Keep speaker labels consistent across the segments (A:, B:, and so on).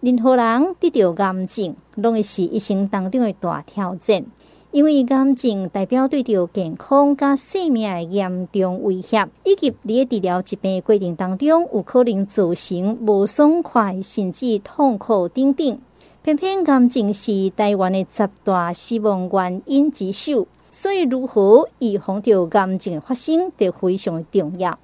A: 任何人得到癌症，拢会是一生当中的大挑战，因为癌症代表对着健康加生命的严重威胁，以及你治疗疾病的过程当中有可能造成无爽快甚至痛苦等等。偏偏癌症是台湾的十大死亡原因之首，所以如何预防着癌症的发生，就非常的重要。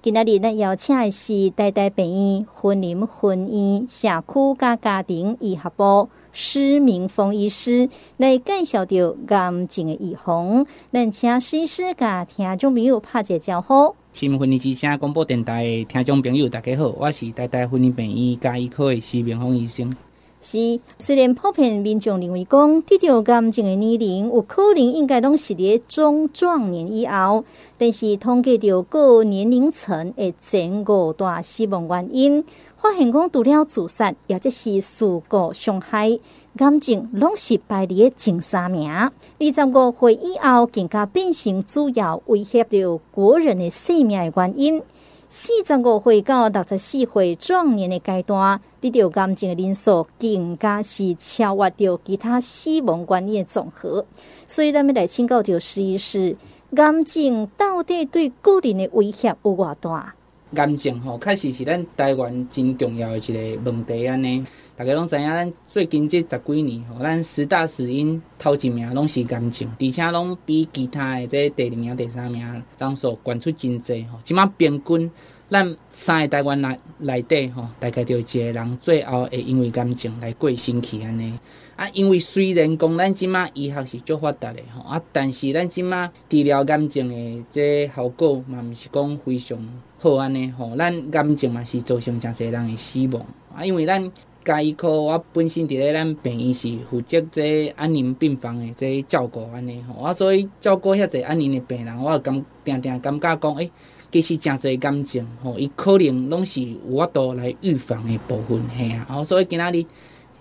A: 今仔日咱邀请的是台大病院云林分院社区。加家庭医学部施明峰医师来介绍着癌症的预防。咱请施医师甲听众朋友拍一个招呼。
B: 新闻云林之声广播电台的听众朋友，大家好，我是台大婚姻病院家医科的施明峰医生。
A: 是，虽然普遍民众认为讲得到癌症的年龄有可能应该拢是伫中壮年以后，但是统计着各年龄层的前五大死亡原因，发现讲除了自杀，也即是事故伤害，癌症拢是排伫前三名。二十五岁以后更加变成主要威胁着国人的生命的原因。四十五岁到六十四岁壮年的阶段，得到癌症的人数更加是超越掉其他死亡观念的总和。所以，咱们来请教就施医师，癌症到底对个人的威胁有偌大？
B: 癌症吼，确实是咱台湾真重要的一个问题安尼。大家拢知影，咱最近这十几年吼，咱十大死因头一名拢是癌症，而且拢比其他的这第二名、第三名人数悬出真济吼。即马平均，咱三个台湾内内底吼，大概就一个人最后会因为癌症来过身去安尼。啊，因为虽然讲咱即马医学是足发达的吼，啊，但是咱即马治疗癌症的这效果嘛，毋是讲非常好安尼吼。咱癌症嘛是造成诚侪人的死亡啊，因为咱。家医科，我本身伫咧咱病院是负责这安宁病房的这照顾安尼吼，我所以照顾遐侪安宁的病人，我感定定感觉讲，诶、欸，其实诚侪感情吼，伊可能拢是有法度来预防的部分嘿啊，吼，所以今仔日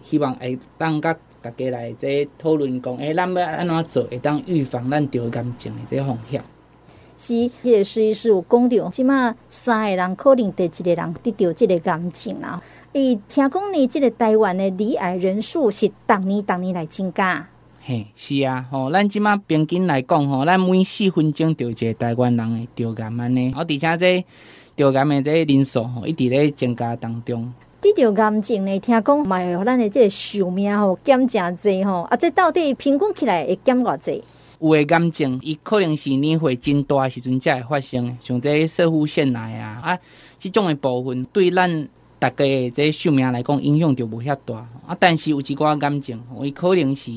B: 希望会当甲大家来这讨论讲，诶、咱要安怎做会当预防咱得癌症的这个风险。
A: 是，这个施医师有讲到，即马三个人可能第一个人得到这个癌症啊。伊听讲呢，这个台湾的罹癌人数是逐年逐年来增加。
B: 嘿，是啊，吼，咱即马平均来讲，吼，咱每四分钟就一个台湾人会得癌安尼，而且这得癌的这个人数吼，一直咧增加当中。
A: 得着癌症呢，听讲嘛，咱的这个寿命吼减诚济吼，啊，这到底平均起来会减偌济？
B: 有的癌症，伊可能是年岁真大时阵才会发生，像这射护腺癌啊，啊，这种的部分对咱。大家的这寿命来讲，影响就无遐大啊。但是有一寡癌症，伊可能是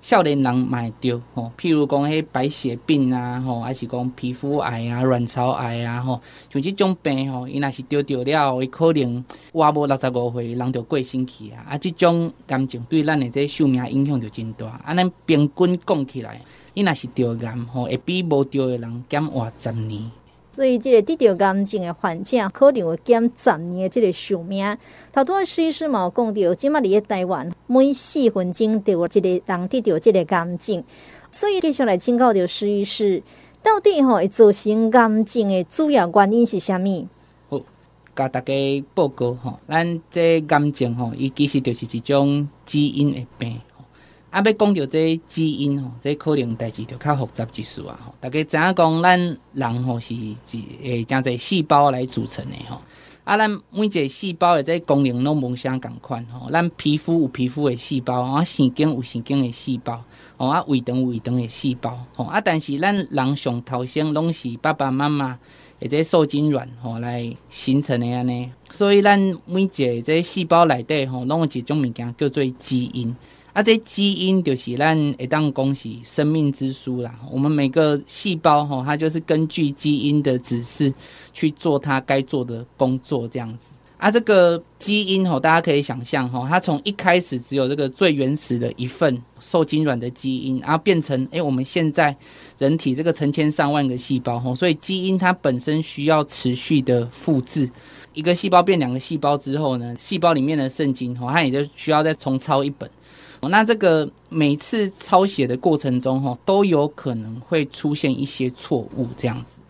B: 少年人买着吼，譬如讲迄白血病啊，吼，还是讲皮肤癌啊、卵巢癌啊，吼，像这种病吼，伊若是得着了，伊可能活无六十五岁，人就过身去啊。啊，这种癌症对咱的这寿命影响就真大。啊，咱平均讲起来，伊若是得癌吼，会比无得的人减活十年。
A: 所以，这个得到癌症的患者可能会减十年的这个寿命。头拄仔施医师嘛讲到，即马伫台湾每四分钟就有一个人得到这个癌症。所以，接下来请教着施医师，到底吼会造成癌症的主要原因是啥物？
B: 好，甲大家报告吼，咱这癌症吼，伊其实就是一种基因的病。啊，要讲到这基因吼，这可能代志就较复杂一丝啊。吼，大家知影讲，咱人吼是一诶，将这细胞来组成的吼。啊，咱每一个细胞的这功能拢无相共款吼。咱皮肤有皮肤的细胞，啊，神经有神经的细胞，哦，啊，胃肠胃肠的细胞，吼。啊，但是咱人上头先拢是爸爸妈妈诶，这受精卵吼来形成的安尼。所以咱每一个这细胞内底吼，拢有一种物件叫做基因。啊，这基因就是咱会当讲是生命之书啦。我们每个细胞吼，它就是根据基因的指示去做它该做的工作，这样子。啊，这个基因吼，大家可以想象吼，它从一开始只有这个最原始的一份受精卵的基因，然后变成诶，我们现在人体这个成千上万个细胞吼，所以基因它本身需要持续的复制。一个细胞变两个细胞之后呢，细胞里面的圣经吼，它也就需要再重抄一本。那这个每次抄写的过程中，哈，都有可能会出现一些错误，这样子。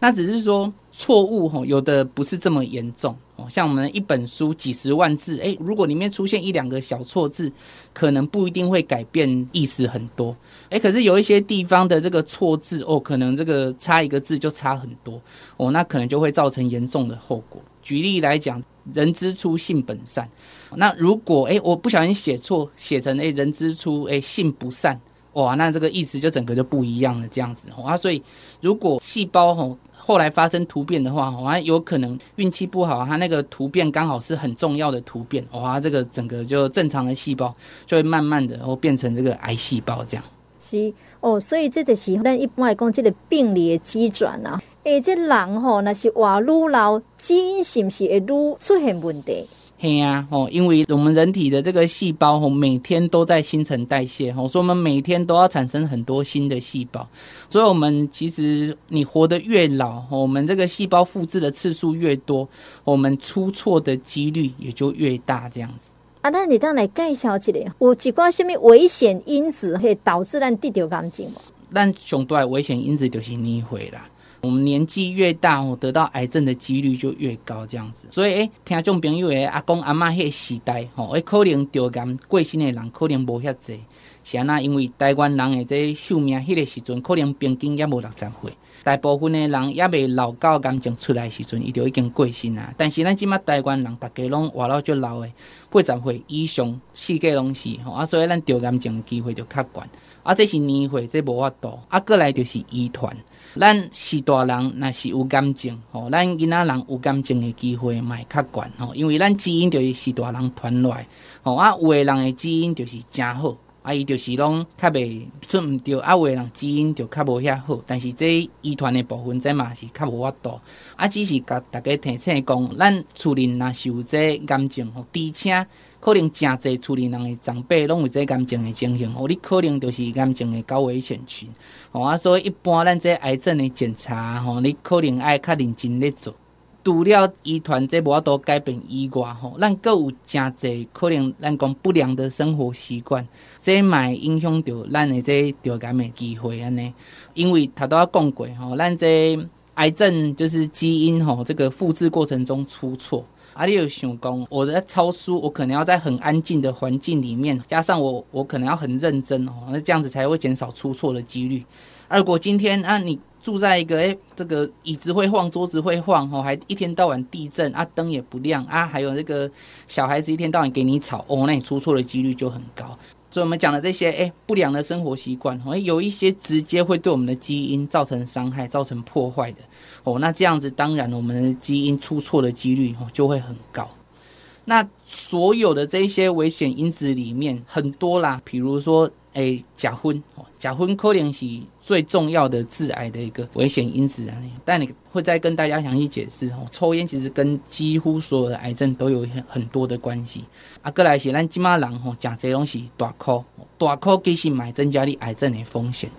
B: 那只是说错误吼，有的不是这么严重哦。像我们一本书几十万字，诶，如果里面出现一两个小错字，可能不一定会改变意思很多。诶，可是有一些地方的这个错字哦，可能这个差一个字就差很多哦，那可能就会造成严重的后果。举例来讲，人之初，性本善。那如果诶，我不小心写错，写成诶，人之初，诶，性不善，哇，那这个意思就整个就不一样了，这样子啊。所以如果细胞吼。后来发生突变的话，哇，有可能运气不好，它那个突变刚好是很重要的突变，哇，这个整个就正常的细胞就会慢慢的哦变成这个癌细胞这样。
A: 是哦，所以这个是咱一般来讲，这个病理的机转啊，诶，这人吼那是活愈老，基因是不是会愈出现问题？
B: 嘿呀，哦，因为我们人体的这个细胞哦，每天都在新陈代谢，哦，所以我们每天都要产生很多新的细胞，所以我们其实你活得越老，我们这个细胞复制的次数越多，我们出错的几率也就越大，这样子。
A: 啊，那你当来介绍一下，有几挂什么危险因子会导致咱得到癌症吗？
B: 咱上大危险因子就是年岁啦。我们年纪越大，我得到癌症的几率就越高，这样子。所以，诶，听众朋友诶，阿公阿妈迄个时代，吼，诶，可能得癌过身的人可能无遐济。是安那，因为台湾人的这寿命，迄个时阵可能平均也无六十岁。大部分的人也未老到癌症出来的时阵，伊就已经过身啊。但是咱即马台湾人，大家拢活到足老诶，八十岁以上，世界拢是吼啊，所以咱得癌症的机会就较悬。啊，这是年岁，这无法度。啊，过来就是遗传。咱是大人，若是有癌症，吼，咱囡仔人有癌症的机会嘛会较悬吼，因为咱基因就是是大人传落来，吼啊，有的人的基因就是诚好，啊，伊就是拢较袂出毋着，啊，有的人基因就较无遐好，但是这遗传的部分，这嘛是较无法度，啊，只是甲大家提醒讲，咱厝里若是有这癌症吼，而且。可能真侪厝里人的长辈拢有这癌症的情形，哦，你可能就是癌症的高危险群，哦啊，所以一般咱这癌症的检查，吼，你可能爱较认真咧做。除了遗传这无法度改变以外，吼，咱阁有真侪可能咱讲不良的生活习惯，这嘛会影响到咱的这得癌的机会安尼。因为他都要讲过，吼，咱这癌症就是基因吼，这个复制过程中出错。啊，你有想讲，我在抄书，我可能要在很安静的环境里面，加上我，我可能要很认真哦，那这样子才会减少出错的几率。而如果今天啊，你住在一个诶、这个椅子会晃，桌子会晃哦，还一天到晚地震啊，灯也不亮啊，还有这个小孩子一天到晚给你吵哦，那你出错的几率就很高。所以，我们讲的这些，哎，不良的生活习惯，哦，有一些直接会对我们的基因造成伤害、造成破坏的，哦，那这样子，当然，我们的基因出错的几率，哦，就会很高。那所有的这些危险因子里面，很多啦，比如说。诶，甲婚哦，甲酚可能是最重要的致癌的一个危险因子啊。但你会再跟大家详细解释哦，抽烟其实跟几乎所有的癌症都有很很多的关系。啊，过来是咱今嘛人吼，食这东西大颗，大颗其实买增加你癌症的风险。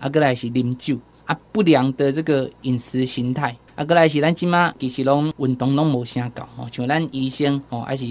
B: 啊，过来是啉酒啊，不良的这个饮食形态。啊，过来是咱即马其实拢运动拢无啥搞哦，像咱医生吼，还是。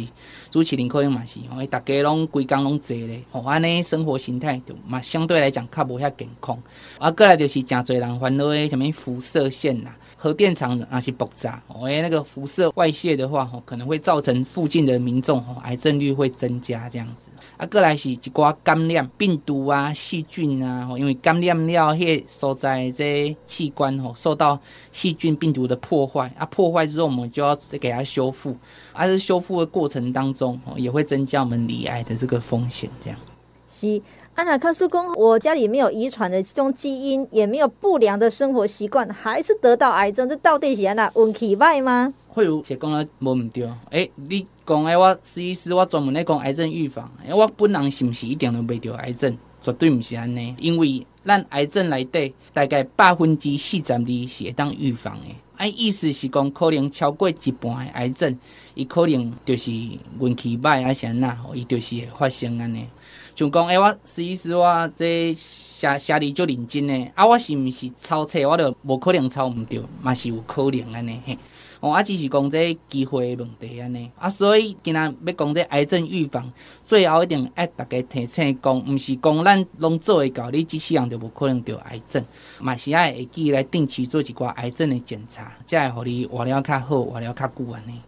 B: 主持人可能嘛是，吼，伊逐家拢规工拢坐咧，哦，安尼生活形态就嘛相对来讲较无遐健康。啊，过来就是诚侪人烦恼诶，啥物辐射线呐。核电厂那些爆炸，哦，哎，那个辐射外泄的话，可能会造成附近的民众，癌症率会增加这样子。啊，过来是一寡感染病毒啊、细菌啊，因为感染了迄所在这器官吼受到细菌病毒的破坏，啊，破坏之后我们就要给它修复，而在修复的过程当中，也会增加我们罹癌的这个风险，这样。
A: 是。安娜卡苏公，我家里没有遗传的这种基因，也没有不良的生活习惯，还是得到癌症，这到底是安娜运气坏吗？
B: 会有写讲了无唔对，诶，你讲诶，我实际是我专门来讲癌症预防，诶，我本人是不是一定都未得癌症？绝对不是安尼，因为咱癌症内底大概百分之四十二是会当预防的，啊，意思是讲可能超过一半的癌症，伊可能就是运气歹啊，是安那，伊就是会发生安尼。就讲，诶、我实际是我这写写哩就认真诶。啊，我是毋是抄册，我着无可能抄毋着，嘛是有可能安尼嘿。哦，啊，只是讲这机会的问题安尼啊，所以今仔要讲这癌症预防，最后一定爱大家提醒讲，毋是讲咱拢做会到，你即世人就无可能得癌症，嘛是爱会记来定期做一寡癌症的检查，才会互你活了较好，活了较久安尼。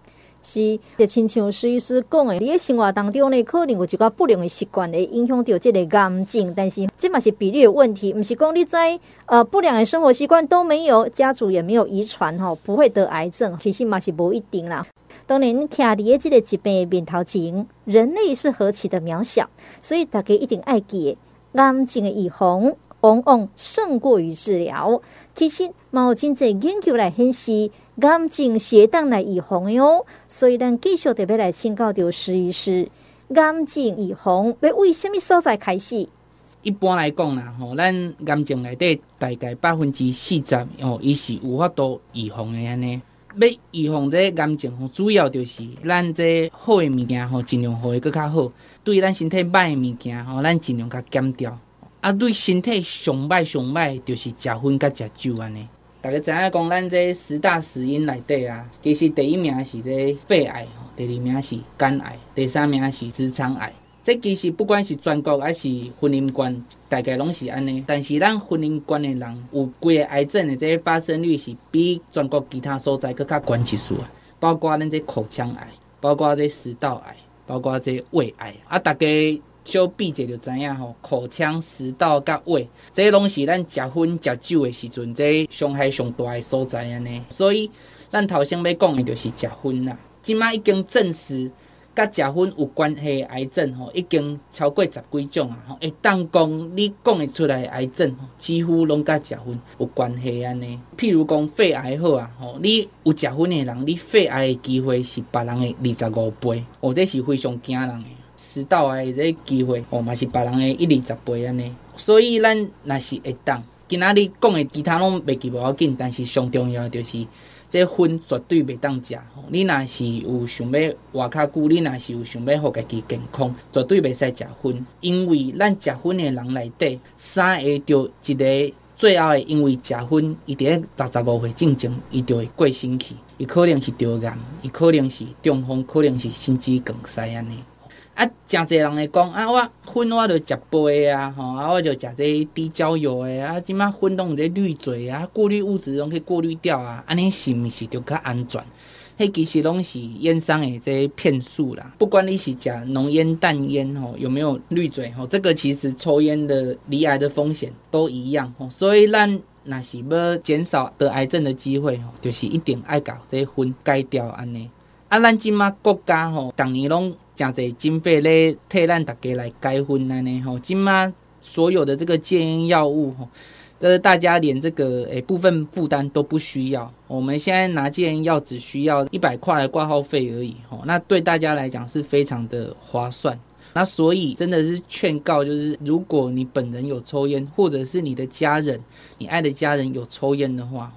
A: 是，就亲像施医师讲的，你的生活当中呢，可能有一寡不良的习惯会影响到这个癌症，但是这嘛是比例的问题，不是讲你在呃不良的生活习惯都没有，家族也没有遗传吼，不会得癌症，其实嘛是不一定啦。当然，卡里的这个疾病面头前，人类是何其的渺小，所以大家一定爱记，癌症的预防往往胜过于治疗。其实，毛真济研究来显示。癌症是当来预防哟，所以咱继续特别来请教着施医师，癌症预防要为什么所在开始？
B: 一般来讲啦，吼，咱癌症内底大概百分之四十哦，伊是有法度预防的安尼。要预防这癌症吼，主要就是咱这好的物件吼，尽量互伊搁较好；对咱身体歹的物件吼，咱尽量甲减掉。啊，对身体上歹上歹，就是食薰甲食酒安尼。大家知影讲，咱这十大死因内底啊，其实第一名是这肺癌，第二名是肝癌，第三名是直肠癌。这其实不管是全国还是婚姻关，大概拢是安尼。但是咱婚姻关的人有几个癌症的这个发生率是比全国其他所在更加悬一数啊。包括咱这口腔癌，包括这食道癌，包括这胃癌啊，大家。小比者就知影吼，口腔、食道甲胃，这拢是咱食薰食酒的时阵，这伤害上大的所在安尼。所以，咱头先要讲的就是食薰啦。即卖已经证实，甲食薰有关系的癌症吼，已经超过十几种啊。吼，会当讲你讲得出来的癌症，几乎拢甲食薰有关系安尼。譬如讲肺癌好啊，吼，你有食薰的人，你肺癌的机会是别人的二十五倍，哦，这是非常惊人的。食道癌这个机会哦，嘛是别人的一二十倍安尼，所以咱若是会当，今仔日讲的其他拢袂记无要紧，但是上重要就是这薰绝对袂当食。你若是有想要活较久，你若是有想要互家己健康，绝对袂使食薰，因为咱食薰的人内底，三个着一个最后的，因为食薰，伊伫咧六十五岁进前，伊就会过身去，伊可能是得癌，伊可能是中风，可能是心肌梗塞安尼。啊，诚侪人会讲啊，我薰我着食杯啊，吼啊，我就食这低焦油的啊，即马薰拢有这滤嘴啊，过滤物质拢去过滤掉啊，安尼是毋是就较安全？迄其实拢是烟商的这骗术啦。不管你是食浓烟淡烟吼，有没有滤嘴吼，这个其实抽烟的罹癌的风险都一样吼。所以咱若是要减少得癌症的机会吼，就是一定爱搞这薰改掉安尼。啊，咱即马国家吼，逐年拢。诚济经费咧替咱大家来改薰安尼吼，今嘛所有的这个戒烟药物吼，都是大家连这个诶、部分负担都不需要。我们现在拿戒烟药只需要一百块的挂号费而已吼，那对大家来讲是非常的划算。那所以真的是劝告，就是如果你本人有抽烟，或者是你的家人、你爱的家人有抽烟的话，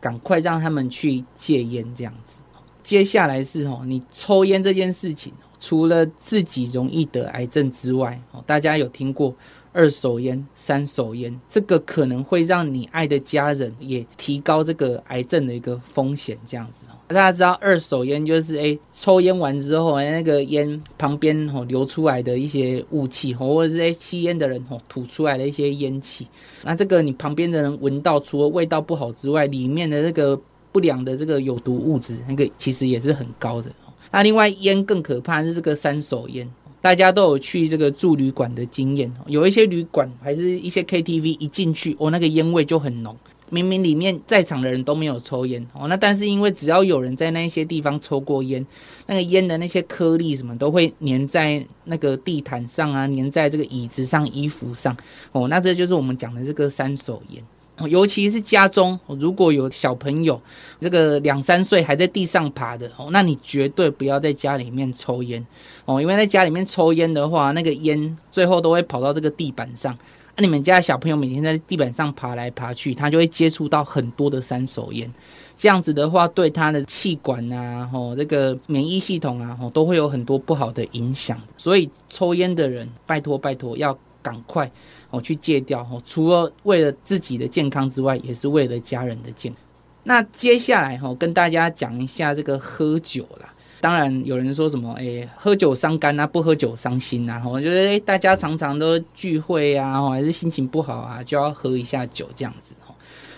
B: 赶快让他们去戒烟这样子。接下来是哦，你抽烟这件事情。除了自己容易得癌症之外，哦，大家有听过二手烟、三手烟，这个可能会让你爱的家人也提高这个癌症的一个风险。这样子，大家知道二手烟就是，诶，抽烟完之后，那个烟旁边哦流出来的一些雾气，或者是诶吸烟的人哦吐出来的一些烟气，那这个你旁边的人闻到，除了味道不好之外，里面的这个不良的这个有毒物质，那个其实也是很高的。那另外烟更可怕是这个三手烟，大家都有去这个住旅馆的经验，有一些旅馆还是一些 KTV 一进去哦，那个烟味就很浓，明明里面在场的人都没有抽烟哦，那但是因为只要有人在那些地方抽过烟，那个烟的那些颗粒什么都会粘在那个地毯上啊，粘在这个椅子上、衣服上哦，那这就是我们讲的这个三手烟。尤其是家中，如果有小朋友，这个两三岁还在地上爬的哦，那你绝对不要在家里面抽烟哦，因为在家里面抽烟的话，那个烟最后都会跑到这个地板上。那你们家小朋友每天在地板上爬来爬去，他就会接触到很多的三手烟，这样子的话，对他的气管啊，吼，这个免疫系统啊，吼，都会有很多不好的影响。所以抽烟的人，拜托拜托，要赶快。哦，去戒掉哦！除了为了自己的健康之外，也是为了家人的健康。那接下来哈，跟大家讲一下这个喝酒啦。当然有人说什么，哎，喝酒伤肝啊，不喝酒伤心啊。我觉得大家常常都聚会啊，还是心情不好啊，就要喝一下酒这样子。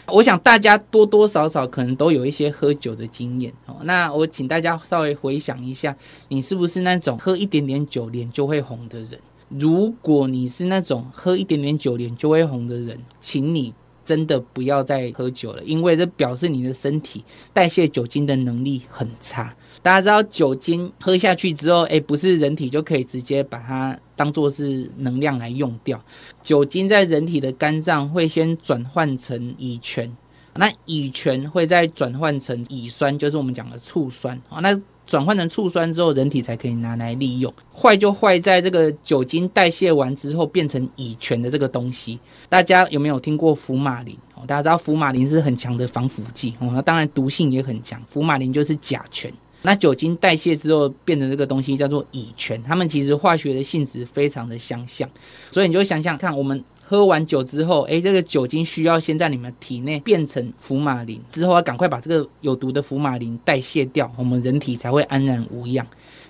B: 我想大家多多少少可能都有一些喝酒的经验哦。那我请大家稍微回想一下，你是不是那种喝一点点酒脸就会红的人？如果你是那种喝一点点酒脸就会红的人，请你。真的不要再喝酒了，因为这表示你的身体代谢酒精的能力很差。大家知道，酒精喝下去之后，哎，不是人体就可以直接把它当做是能量来用掉。酒精在人体的肝脏会先转换成乙醛，那乙醛会再转换成乙酸，就是我们讲的醋酸啊。那转换成醋酸之后，人体才可以拿来利用。坏就坏在这个酒精代谢完之后变成乙醛的这个东西。大家有没有听过福马林？哦，大家知道福马林是很强的防腐剂哦，那当然毒性也很强。福马林就是甲醛。那酒精代谢之后变成这个东西叫做乙醛，它们其实化学的性质非常的相像。所以你就想想看，我们。喝完酒之后，哎，这个酒精需要先在你们体内变成福马林，之后要赶快把这个有毒的福马林代谢掉，我们人体才会安然无恙。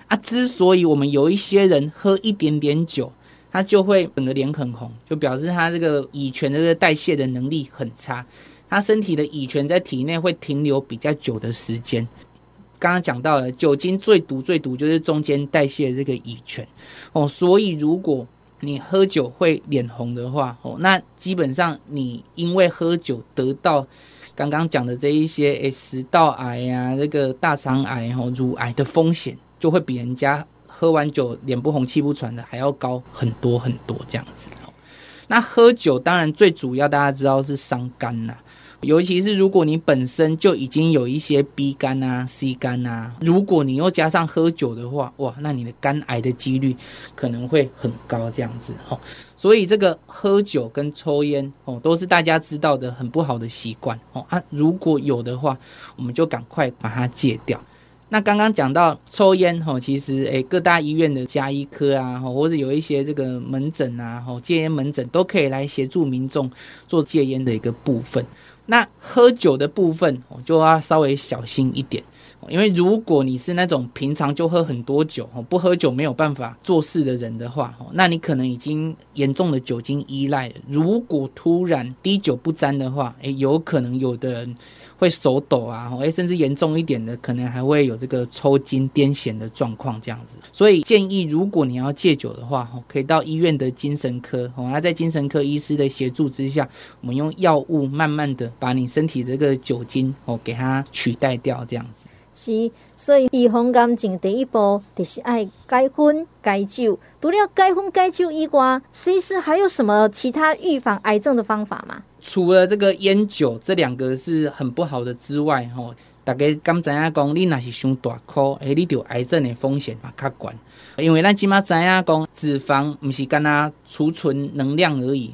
B: 啊，之所以我们有一些人喝一点点酒，他就会整个脸很红，就表示他这个乙醛的这个代谢的能力很差，他身体的乙醛在体内会停留比较久的时间。刚刚讲到了酒精最毒最毒就是中间代谢的这个乙醛哦，所以如果你喝酒会脸红的话，哦，那基本上你因为喝酒得到刚刚讲的这一些，诶，食道癌、啊，这个大肠癌、吼乳癌的风险，就会比人家喝完酒脸不红气不喘的还要高很多很多这样子。那喝酒当然最主要大家知道是伤肝呐。尤其是如果你本身就已经有一些 B 肝啊、C 肝啊，如果你又加上喝酒的话，哇，那你的肝癌的几率可能会很高，这样子哦。所以这个喝酒跟抽烟哦，都是大家知道的很不好的习惯哦啊。如果有的话，我们就赶快把它戒掉。那刚刚讲到抽烟哦，其实诶，各大医院的家医科啊，或者有一些这个门诊啊，哦，戒烟门诊都可以来协助民众做戒烟的一个部分。那喝酒的部分，我就要稍微小心一点，因为如果你是那种平常就喝很多酒，不喝酒没有办法做事的人的话，那你可能已经严重的酒精依赖。如果突然滴酒不沾的话，诶，有可能有的人。会手抖啊，诶，甚至严重一点的，可能还会有这个抽筋、癫痫的状况这样子。所以建议，如果你要戒酒的话，可以到医院的精神科，哦，那在精神科医师的协助之下，我们用药物慢慢的把你身体的这个酒精哦给它取代掉，这样子。
A: 是，所以预防癌症第一步就是爱戒烟戒酒。除了戒烟戒酒以外，其实还有什么其他预防癌症的方法吗？
B: 除了这个烟酒这两个是很不好的之外，吼，大家刚知影讲，你若是伤大颗，诶，你得癌症的风险嘛较悬。因为咱起码知影讲，脂肪不是干那储存能量而已，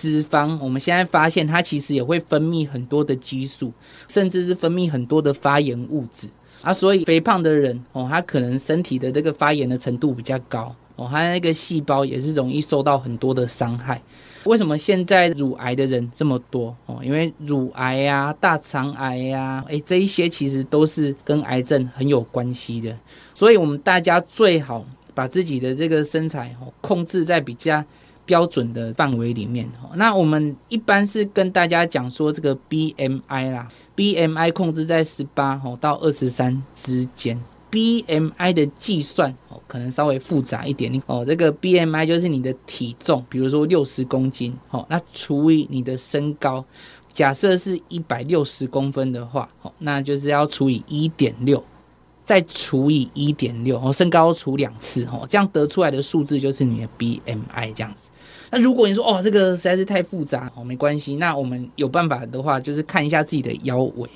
B: 脂肪我们现在发现它其实也会分泌很多的激素，甚至是分泌很多的发炎物质啊。所以肥胖的人哦，他可能身体的这个发炎的程度比较高哦，他那个细胞也是容易受到很多的伤害。为什么现在乳癌的人这么多哦？因为乳癌呀、大肠癌呀，诶，这一些其实都是跟癌症很有关系的。所以，我们大家最好把自己的这个身材哦控制在比较标准的范围里面。那我们一般是跟大家讲说，这个 BMI 啦，BMI 控制在十八到二十三之间。BMI 的计算哦，可能稍微复杂一点哦。这个 BMI 就是你的体重，比如说六十公斤哦，那除以你的身高，假设是一百六十公分的话哦，那就是要除以一点六，再除以一点六哦，身高除两次哦，这样得出来的数字就是你的 BMI 这样子。那如果你说哦，这个实在是太复杂哦，没关系，那我们有办法的话，就是看一下自己的腰围。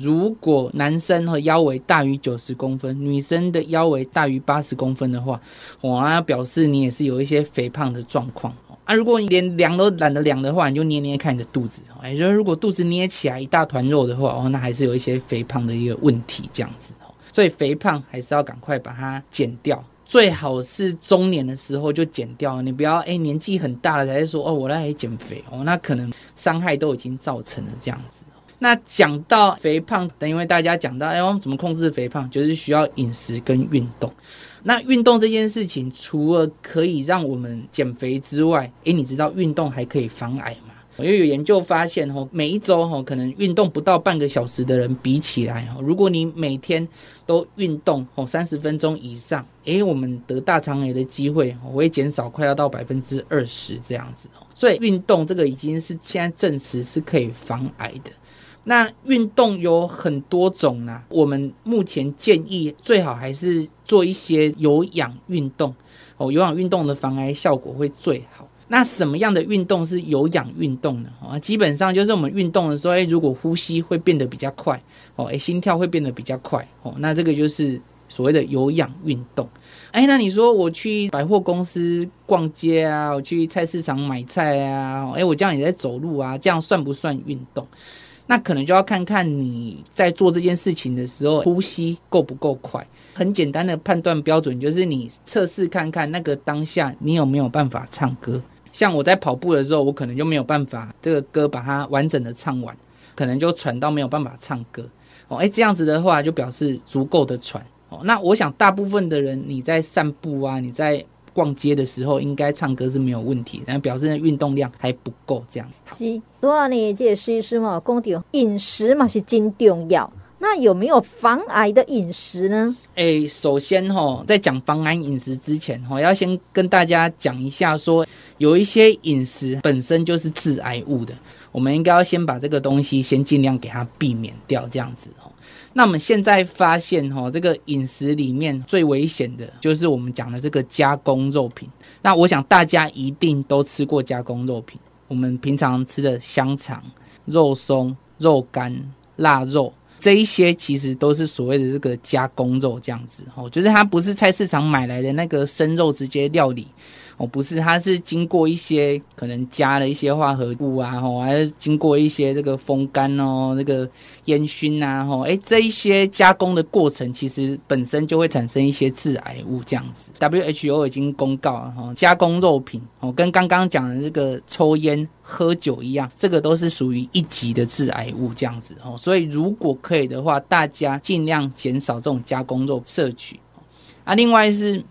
B: 如果男生和腰围大于九十公分，女生的腰围大于八十公分的话，哇，那表示你也是有一些肥胖的状况。啊，如果你连量都懒得量的话，你就捏捏看你的肚子。哎，就是如果肚子捏起来一大团肉的话，哦，那还是有一些肥胖的一个问题这样子。所以肥胖还是要赶快把它减掉，最好是中年的时候就减掉。你不要哎年纪很大了才说哦，我来减肥哦，那可能伤害都已经造成了这样子。那讲到肥胖，等因为大家讲到，哎，我们怎么控制肥胖，就是需要饮食跟运动。那运动这件事情，除了可以让我们减肥之外，诶，你知道运动还可以防癌吗？因为有研究发现，吼，每一周吼可能运动不到半个小时的人比起来，吼，如果你每天都运动吼三十分钟以上，诶，我们得大肠癌的机会会减少快要到百分之二十这样子。所以运动这个已经是现在证实是可以防癌的。那运动有很多种啊，我们目前建议最好还是做一些有氧运动哦，有氧运动的防癌效果会最好。那什么样的运动是有氧运动呢？哦，基本上就是我们运动的时候，诶，如果呼吸会变得比较快哦，诶，心跳会变得比较快哦，那这个就是所谓的有氧运动。诶，那你说我去百货公司逛街啊，我去菜市场买菜啊，诶，我这样也在走路啊，这样算不算运动？那可能就要看看你在做这件事情的时候，呼吸够不够快。很简单的判断标准就是你测试看看那个当下你有没有办法唱歌。像我在跑步的时候，我可能就没有办法这个歌把它完整的唱完，可能就喘到没有办法唱歌。哦，诶，这样子的话就表示足够的喘。哦，那我想大部分的人你在散步啊，你在。逛街的时候应该唱歌是没有问题，然后表示运动量还不够这样。
A: 是，多少你这是师嘛，讲到饮食嘛是真重要。那有没有防癌的饮食呢？
B: 诶，首先哈，在讲防癌饮食之前哈，要先跟大家讲一下说，有一些饮食本身就是致癌物的，我们应该要先把这个东西先尽量给它避免掉，这样子。那我们现在发现，哈，这个饮食里面最危险的就是我们讲的这个加工肉品。那我想大家一定都吃过加工肉品，我们平常吃的香肠、肉松、肉干、腊肉，这一些其实都是所谓的这个加工肉，这样子，哦，就是它不是菜市场买来的那个生肉直接料理。哦，不是，它是经过一些可能加了一些化合物啊，吼，还是经过一些这个风干哦，那个烟熏啊，吼，哎，这一些加工的过程，其实本身就会产生一些致癌物，这样子。WHO 已经公告了，哈，加工肉品，哦，跟刚刚讲的这个抽烟、喝酒一样，这个都是属于一级的致癌物，这样子，哦，所以如果可以的话，大家尽量减少这种加工肉摄取。啊，另外是。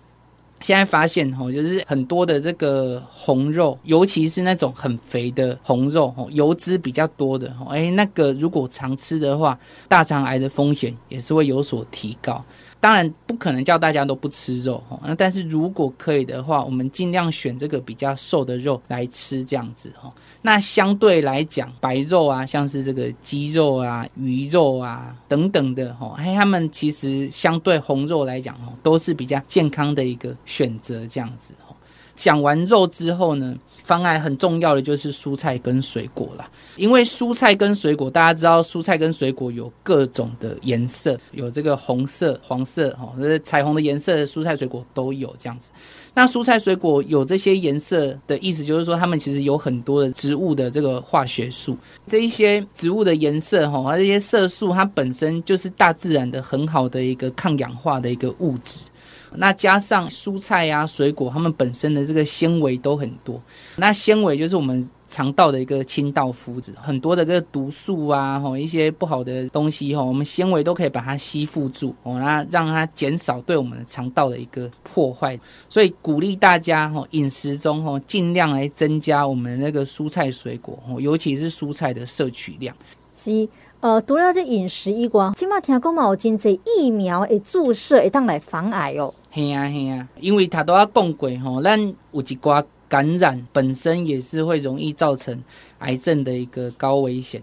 B: 现在发现哦，就是很多的这个红肉，尤其是那种很肥的红肉，哦，油脂比较多的，哦，哎，那个如果常吃的话，大肠癌的风险也是会有所提高。当然不可能叫大家都不吃肉哈，那但是如果可以的话，我们尽量选这个比较瘦的肉来吃，这样子哈。那相对来讲，白肉啊，像是这个鸡肉啊、鱼肉啊等等的哈，哎，他们其实相对红肉来讲哈，都是比较健康的一个选择，这样子。讲完肉之后呢，方案很重要的就是蔬菜跟水果啦，因为蔬菜跟水果，大家知道蔬菜跟水果有各种的颜色，有这个红色、黄色，哈，彩虹的颜色，蔬菜水果都有这样子。那蔬菜水果有这些颜色的意思，就是说它们其实有很多的植物的这个化学素，这一些植物的颜色，哈，它这些色素，它本身就是大自然的很好的一个抗氧化的一个物质。那加上蔬菜呀、啊、水果，它们本身的这个纤维都很多。那纤维就是我们肠道的一个清道夫子，很多的这个毒素啊，吼一些不好的东西，吼我们纤维都可以把它吸附住，哦，那让它减少对我们的肠道的一个破坏。所以鼓励大家，吼饮食中，吼尽量来增加我们那个蔬菜水果，吼尤其是蔬菜的摄取量。
A: 是。呃，除了这饮食以外，起码听讲嘛，有真济疫苗诶注射会当来防癌哦。
B: 嘿啊嘿啊，因为他都要共轨吼，咱有一寡感染本身也是会容易造成癌症的一个高危险。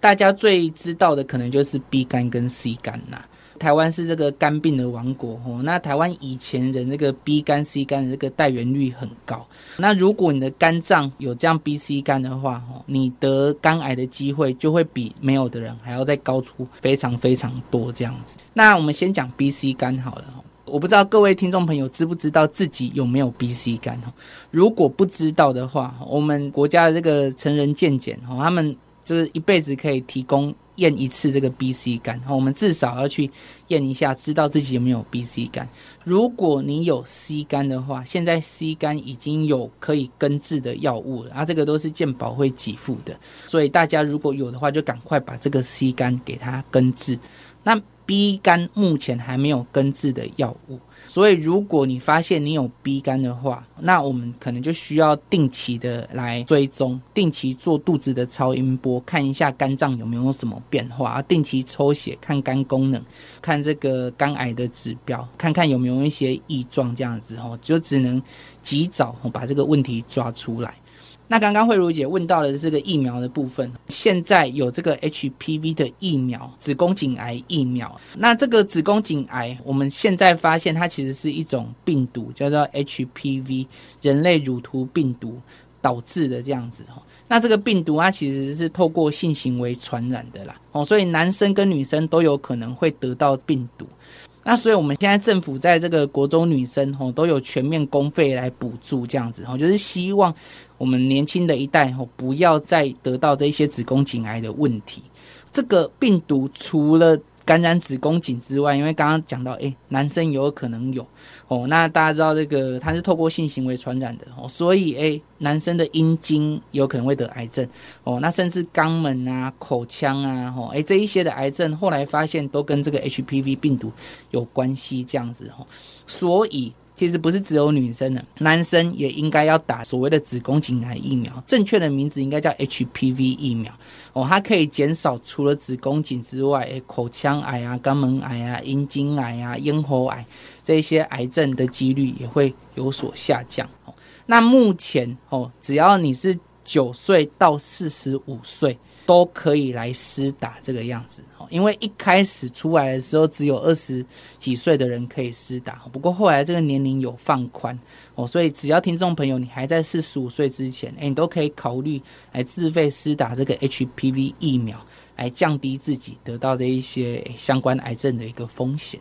B: 大家最知道的可能就是 B 肝跟 C 肝呐。台湾是这个肝病的王国哦，那台湾以前人那个 B 肝 C 肝的这个带原率很高。那如果你的肝脏有这样 B C 肝的话吼，你得肝癌的机会就会比没有的人还要再高出非常非常多这样子。那我们先讲 B C 肝好了，我不知道各位听众朋友知不知道自己有没有 B C 肝？如果不知道的话，我们国家的这个成人健检哦，他们就是一辈子可以提供。验一次这个 B、C 肝，我们至少要去验一下，知道自己有没有 B、C 肝。如果你有 C 肝的话，现在 C 肝已经有可以根治的药物了，啊，这个都是健保会给付的，所以大家如果有的话，就赶快把这个 C 肝给它根治。那 B 肝目前还没有根治的药物。所以，如果你发现你有 B 肝的话，那我们可能就需要定期的来追踪，定期做肚子的超音波，看一下肝脏有没有什么变化，定期抽血看肝功能，看这个肝癌的指标，看看有没有一些异状，这样子哦，就只能及早把这个问题抓出来。那刚刚慧如姐问到的这个疫苗的部分，现在有这个 HPV 的疫苗，子宫颈癌疫苗。那这个子宫颈癌，我们现在发现它其实是一种病毒，叫做 HPV 人类乳突病毒导致的这样子哦。那这个病毒它其实是透过性行为传染的啦哦，所以男生跟女生都有可能会得到病毒。那所以我们现在政府在这个国中女生哦都有全面公费来补助这样子哦，就是希望。我们年轻的一代吼，不要再得到这些子宫颈癌的问题。这个病毒除了感染子宫颈之外，因为刚刚讲到，诶，男生有可能有哦。那大家知道这个，它是透过性行为传染的哦，所以诶，男生的阴茎有可能会得癌症哦。那甚至肛门啊、口腔啊，吼，诶，这一些的癌症，后来发现都跟这个 HPV 病毒有关系，这样子吼，所以。其实不是只有女生的，男生也应该要打所谓的子宫颈癌疫苗。正确的名字应该叫 HPV 疫苗哦，它可以减少除了子宫颈之外，口腔癌啊、肛门癌啊、阴茎癌啊、咽喉癌这些癌症的几率也会有所下降哦。那目前哦，只要你是九岁到四十五岁。都可以来施打这个样子，因为一开始出来的时候只有二十几岁的人可以施打，不过后来这个年龄有放宽哦，所以只要听众朋友你还在四十五岁之前，诶，你都可以考虑来自费施打这个 HPV 疫苗，来降低自己得到这一些相关癌症的一个风险。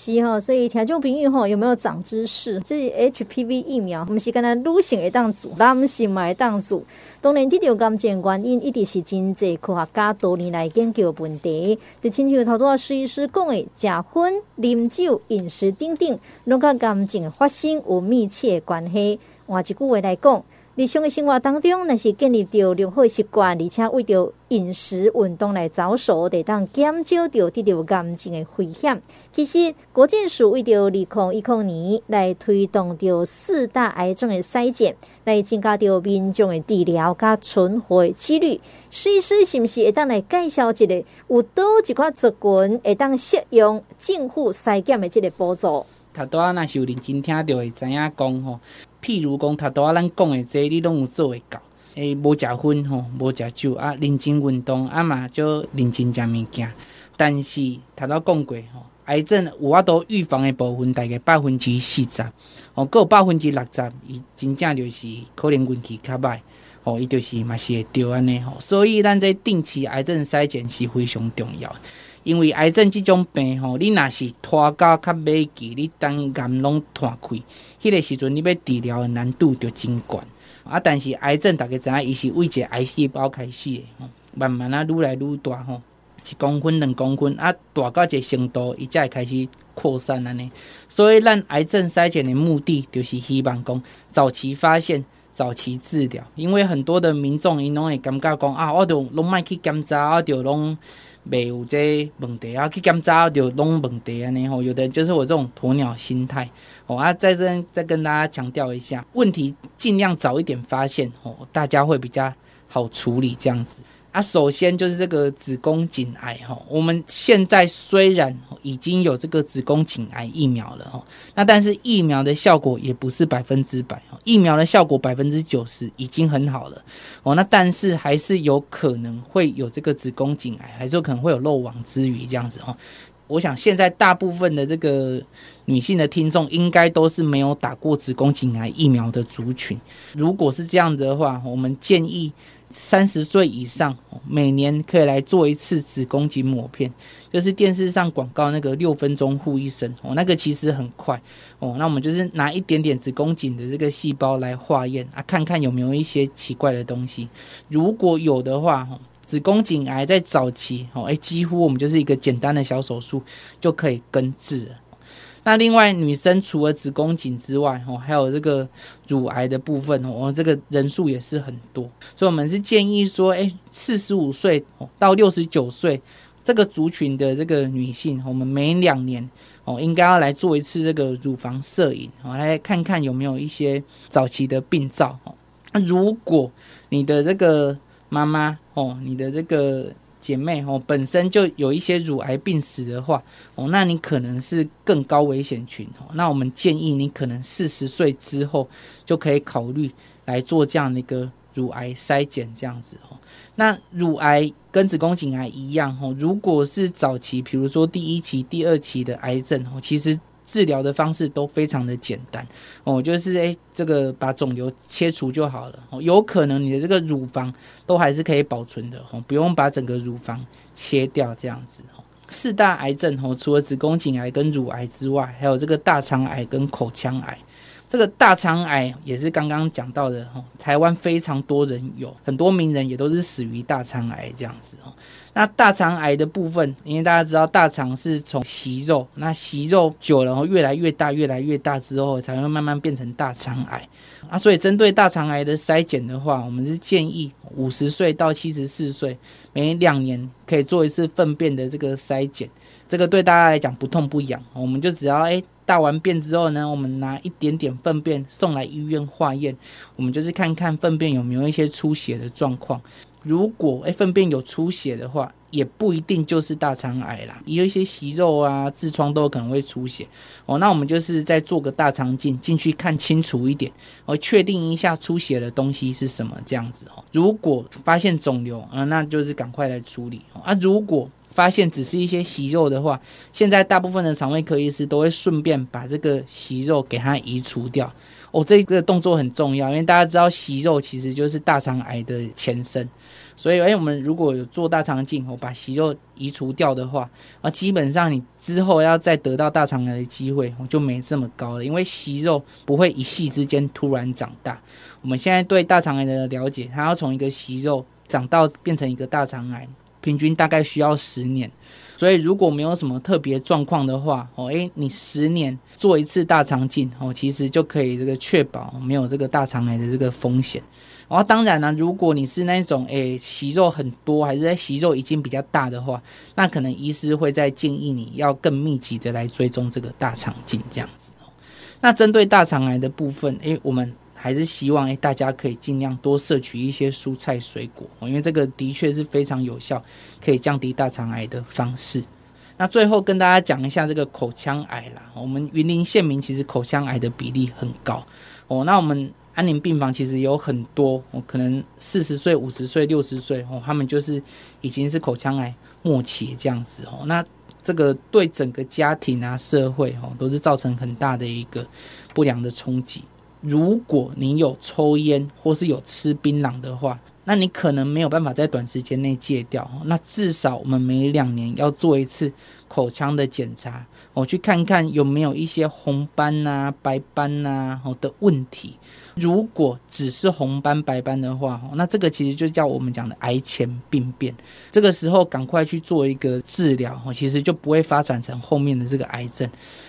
A: 是哈，所以听众朋友哈，有没有长知识？这 HPV 疫苗，我们是跟他女性会当做，男性嘛会当做。当然，这条感染原因一直是真济科学家多年来研究的问题。就亲像头拄啊徐医师讲的，食薰、啉酒、饮食等等，拢甲感染发生有密切的关系。换一句话来讲。日常的生活当中，若是建立着良好习惯，而且为着饮食、运动来着手，得当减少着得着癌症的风险。其实，国健署为着二零一九年来推动着四大癌症的筛检，来增加着民众的治疗加存活的几率。试一试，是不是会当来介绍一个有多几块族群会当适用政府筛检的这个步骤？
B: 他都要那是有认真听着会知影讲吼。譬如讲，他拄仔咱讲的这，你拢有做会到。诶，无食薰吼，无食酒啊，认真运动啊嘛，就认真食物件。但是他都讲过吼，癌症有法度预防的部分大概百分之四十，哦，还有百分之六十，伊真正就是可能运气较歹，哦，伊就是嘛是会得安尼吼。所以咱这定期癌症筛检是非常重要。因为癌症这种病吼，你若是拖到较尾期，你当癌拢拖开，迄个时阵你要治疗的难度就真悬。啊，但是癌症大家知影，伊是为一个癌细胞开始的，慢慢啊愈来愈大吼，一公分两公分啊，大到一个程度，伊才会开始扩散安尼。所以，咱癌症筛检的目的就是希望讲早期发现、早期治疗。因为很多的民众因拢会感觉讲啊，我着拢莫去检查，我着拢。没有这问题啊，去检查就拢问题啊，然后有的人就是我这种鸵鸟心态哦啊，在这再跟大家强调一下，问题尽量早一点发现哦，大家会比较好处理这样子。啊，首先就是这个子宫颈癌哈，我们现在虽然已经有这个子宫颈癌疫苗了哈，那但是疫苗的效果也不是百分之百，疫苗的效果百分之九十已经很好了哦，那但是还是有可能会有这个子宫颈癌，还是有可能会有漏网之鱼这样子哈。我想现在大部分的这个女性的听众应该都是没有打过子宫颈癌疫苗的族群，如果是这样子的话，我们建议。三十岁以上，每年可以来做一次子宫颈抹片，就是电视上广告那个六分钟护一生哦，那个其实很快哦。那我们就是拿一点点子宫颈的这个细胞来化验啊，看看有没有一些奇怪的东西。如果有的话，子宫颈癌在早期哦，哎，几乎我们就是一个简单的小手术就可以根治了。那另外，女生除了子宫颈之外，哦，还有这个乳癌的部分，哦，这个人数也是很多，所以我们是建议说，哎，四十五岁到六十九岁这个族群的这个女性，我们每两年哦，应该要来做一次这个乳房摄影，哦，来看看有没有一些早期的病灶。哦，那如果你的这个妈妈，哦，你的这个。姐妹哦，本身就有一些乳癌病史的话哦，那你可能是更高危险群哦。那我们建议你可能四十岁之后就可以考虑来做这样的一个乳癌筛检，这样子哦。那乳癌跟子宫颈癌一样哦，如果是早期，比如说第一期、第二期的癌症哦，其实。治疗的方式都非常的简单哦，就是诶，这个把肿瘤切除就好了哦，有可能你的这个乳房都还是可以保存的哦，不用把整个乳房切掉这样子哦。四大癌症哦，除了子宫颈癌跟乳癌之外，还有这个大肠癌跟口腔癌。这个大肠癌也是刚刚讲到的哦，台湾非常多人有，很多名人也都是死于大肠癌这样子哦。那大肠癌的部分，因为大家知道大肠是从息肉，那息肉久了，然后越来越大，越来越大之后，才会慢慢变成大肠癌。啊，所以针对大肠癌的筛检的话，我们是建议五十岁到七十四岁，每两年可以做一次粪便的这个筛检。这个对大家来讲不痛不痒，我们就只要诶大完便之后呢，我们拿一点点粪便送来医院化验，我们就是看看粪便有没有一些出血的状况。如果诶粪便有出血的话，也不一定就是大肠癌啦，也有一些息肉啊、痔疮都有可能会出血哦。那我们就是再做个大肠镜进去看清楚一点，哦，确定一下出血的东西是什么这样子哦。如果发现肿瘤啊，那就是赶快来处理啊。如果发现只是一些息肉的话，现在大部分的肠胃科医师都会顺便把这个息肉给它移除掉。哦，这个动作很重要，因为大家知道息肉其实就是大肠癌的前身，所以，哎，我们如果有做大肠镜，我，把息肉移除掉的话，啊，基本上你之后要再得到大肠癌的机会，我，就没这么高了，因为息肉不会一夕之间突然长大。我们现在对大肠癌的了解，它要从一个息肉长到变成一个大肠癌。平均大概需要十年，所以如果没有什么特别状况的话，哦，诶，你十年做一次大肠镜，哦，其实就可以这个确保没有这个大肠癌的这个风险。然后当然呢，如果你是那种诶息肉很多，还是在息肉已经比较大的话，那可能医师会再建议你要更密集的来追踪这个大肠镜这样子。那针对大肠癌的部分，诶，我们。还是希望诶，大家可以尽量多摄取一些蔬菜水果，因为这个的确是非常有效，可以降低大肠癌的方式。那最后跟大家讲一下这个口腔癌啦，我们云林县民其实口腔癌的比例很高哦。那我们安宁病房其实有很多，哦可能四十岁、五十岁、六十岁哦，他们就是已经是口腔癌末期这样子哦。那这个对整个家庭啊、社会哦，都是造成很大的一个不良的冲击。如果你有抽烟或是有吃槟榔的话，那你可能没有办法在短时间内戒掉。那至少我们每两年要做一次口腔的检查，我去看看有没有一些红斑呐、白斑呐的问题。如果只是红斑白斑的话，那这个其实就叫我们讲的癌前病变。这个时候赶快去做一个治疗，其实就不会发展成后面的这个癌症。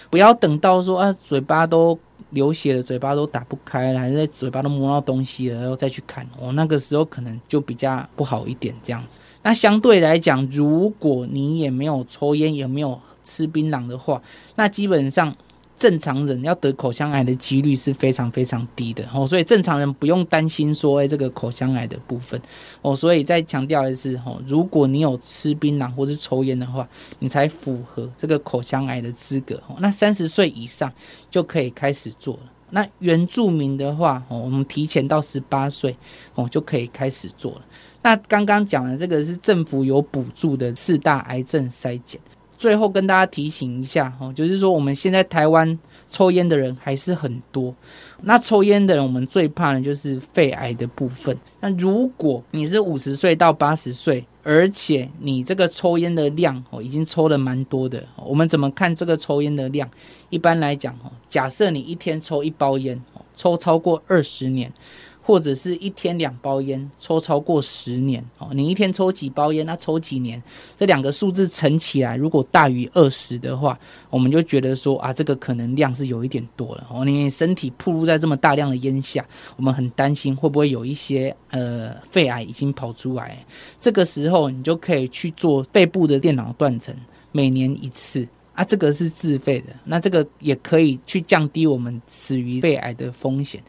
B: 不要等到说啊，嘴巴都。流血了嘴巴都打不开了，还是在嘴巴都摸到东西了，然后再去看，哦，那个时候可能就比较不好一点这样子。那相对来讲，如果你也没有抽烟，也没有吃槟榔的话，那基本上。正常人要得口腔癌的几率是非常非常低的哦，所以正常人不用担心说，哎，这个口腔癌的部分哦，所以再强调一次哦，如果你有吃槟榔或是抽烟的话，你才符合这个口腔癌的资格哦。那三十岁以上就可以开始做了。那原住民的话哦，我们提前到十八岁哦就可以开始做了。那刚刚讲的这个是政府有补助的四大癌症筛检。最后跟大家提醒一下哦，就是说我们现在台湾抽烟的人还是很多。那抽烟的人，我们最怕的就是肺癌的部分。那如果你是五十岁到八十岁，而且你这个抽烟的量哦，已经抽了蛮多的，我们怎么看这个抽烟的量？一般来讲哦，假设你一天抽一包烟，抽超过二十年。或者是一天两包烟，抽超过十年哦，你一天抽几包烟，那抽几年，这两个数字乘起来，如果大于二十的话，我们就觉得说啊，这个可能量是有一点多了哦。你身体暴露在这么大量的烟下，我们很担心会不会有一些呃肺癌已经跑出来。这个时候你就可以去做肺部的电脑断层，每年一次啊，这个是自费的，那这个也可以去降低我们死于肺癌的风险。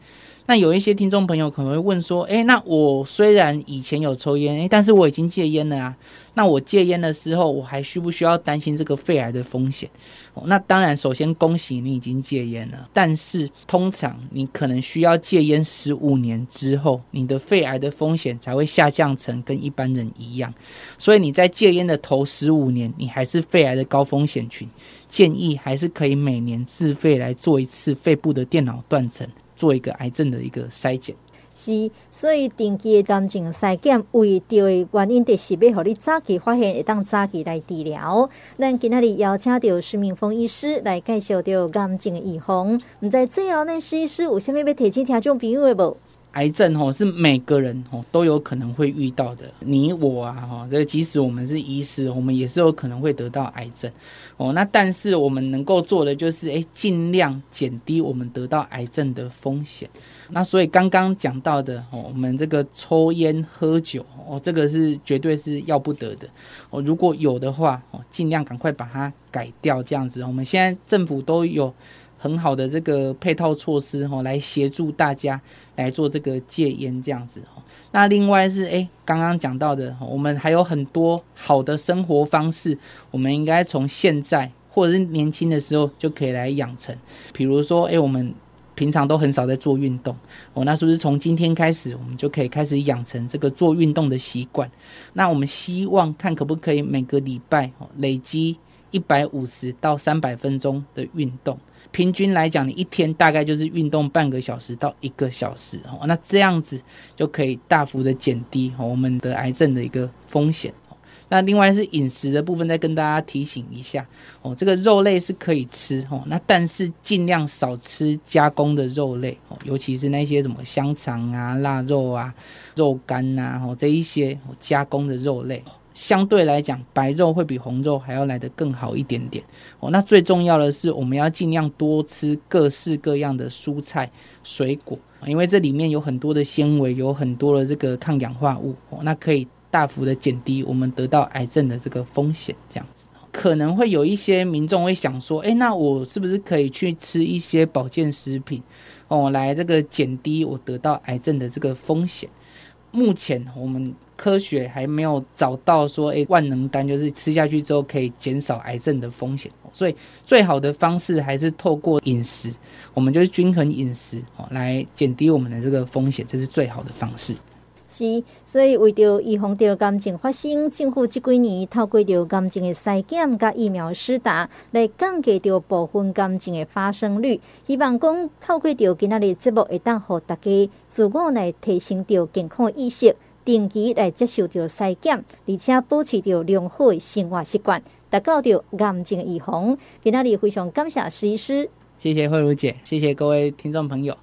B: 那有一些听众朋友可能会问说，诶，那我虽然以前有抽烟，诶，但是我已经戒烟了啊。那我戒烟的时候，我还需不需要担心这个肺癌的风险？哦，那当然，首先恭喜你已经戒烟了，但是通常你可能需要戒烟十五年之后，你的肺癌的风险才会下降成跟一般人一样。所以你在戒烟的头十五年，你还是肺癌的高风险群，建议还是可以每年自费来做一次肺部的电脑断层。做一个癌症的一个筛检，
A: 是，所以定期的癌症筛检，为着的原因就是要让你早期发现，会当早期来治疗。咱今日邀请到施明峰医师来介绍到癌症的预防。唔知最后呢，施医师有啥物要提醒听众朋友的无？
B: 癌症吼是每个人哦都有可能会遇到的，你我啊哈，这即使我们是医师，我们也是有可能会得到癌症哦。那但是我们能够做的就是，诶，尽量减低我们得到癌症的风险。那所以刚刚讲到的哦，我们这个抽烟喝酒哦，这个是绝对是要不得的哦。如果有的话哦，尽量赶快把它改掉，这样子。我们现在政府都有。很好的这个配套措施哈，来协助大家来做这个戒烟这样子哈。那另外是诶，刚刚讲到的，我们还有很多好的生活方式，我们应该从现在或者是年轻的时候就可以来养成。比如说，诶，我们平常都很少在做运动哦，那是不是从今天开始，我们就可以开始养成这个做运动的习惯？那我们希望看可不可以每个礼拜哦累积一百五十到三百分钟的运动。平均来讲，你一天大概就是运动半个小时到一个小时哦，那这样子就可以大幅的减低我们的癌症的一个风险。那另外是饮食的部分，再跟大家提醒一下哦，这个肉类是可以吃哦，那但是尽量少吃加工的肉类哦，尤其是那些什么香肠啊、腊肉啊、肉干呐哦这一些加工的肉类。相对来讲，白肉会比红肉还要来得更好一点点哦。那最重要的是，我们要尽量多吃各式各样的蔬菜、水果，因为这里面有很多的纤维，有很多的这个抗氧化物哦。那可以大幅的减低我们得到癌症的这个风险。这样子，可能会有一些民众会想说，诶，那我是不是可以去吃一些保健食品哦，来这个减低我得到癌症的这个风险？目前我们。科学还没有找到说，诶，万能丹就是吃下去之后可以减少癌症的风险，所以最好的方式还是透过饮食，我们就是均衡饮食哦，来减低我们的这个风险，这是最好的方式。
A: 是，所以为着预防着癌症发生，政府这几年透过着癌症的筛检甲疫苗施打，来降低着部分癌症的发生率。希望讲透过着今仔日节目，会当互大家自我来提升着健康意识。定期来接受着筛检，而且保持着良好的生活习惯，达到着癌症的预防。今天非常感谢施医师，
B: 谢谢慧如姐，谢谢各位听众朋友。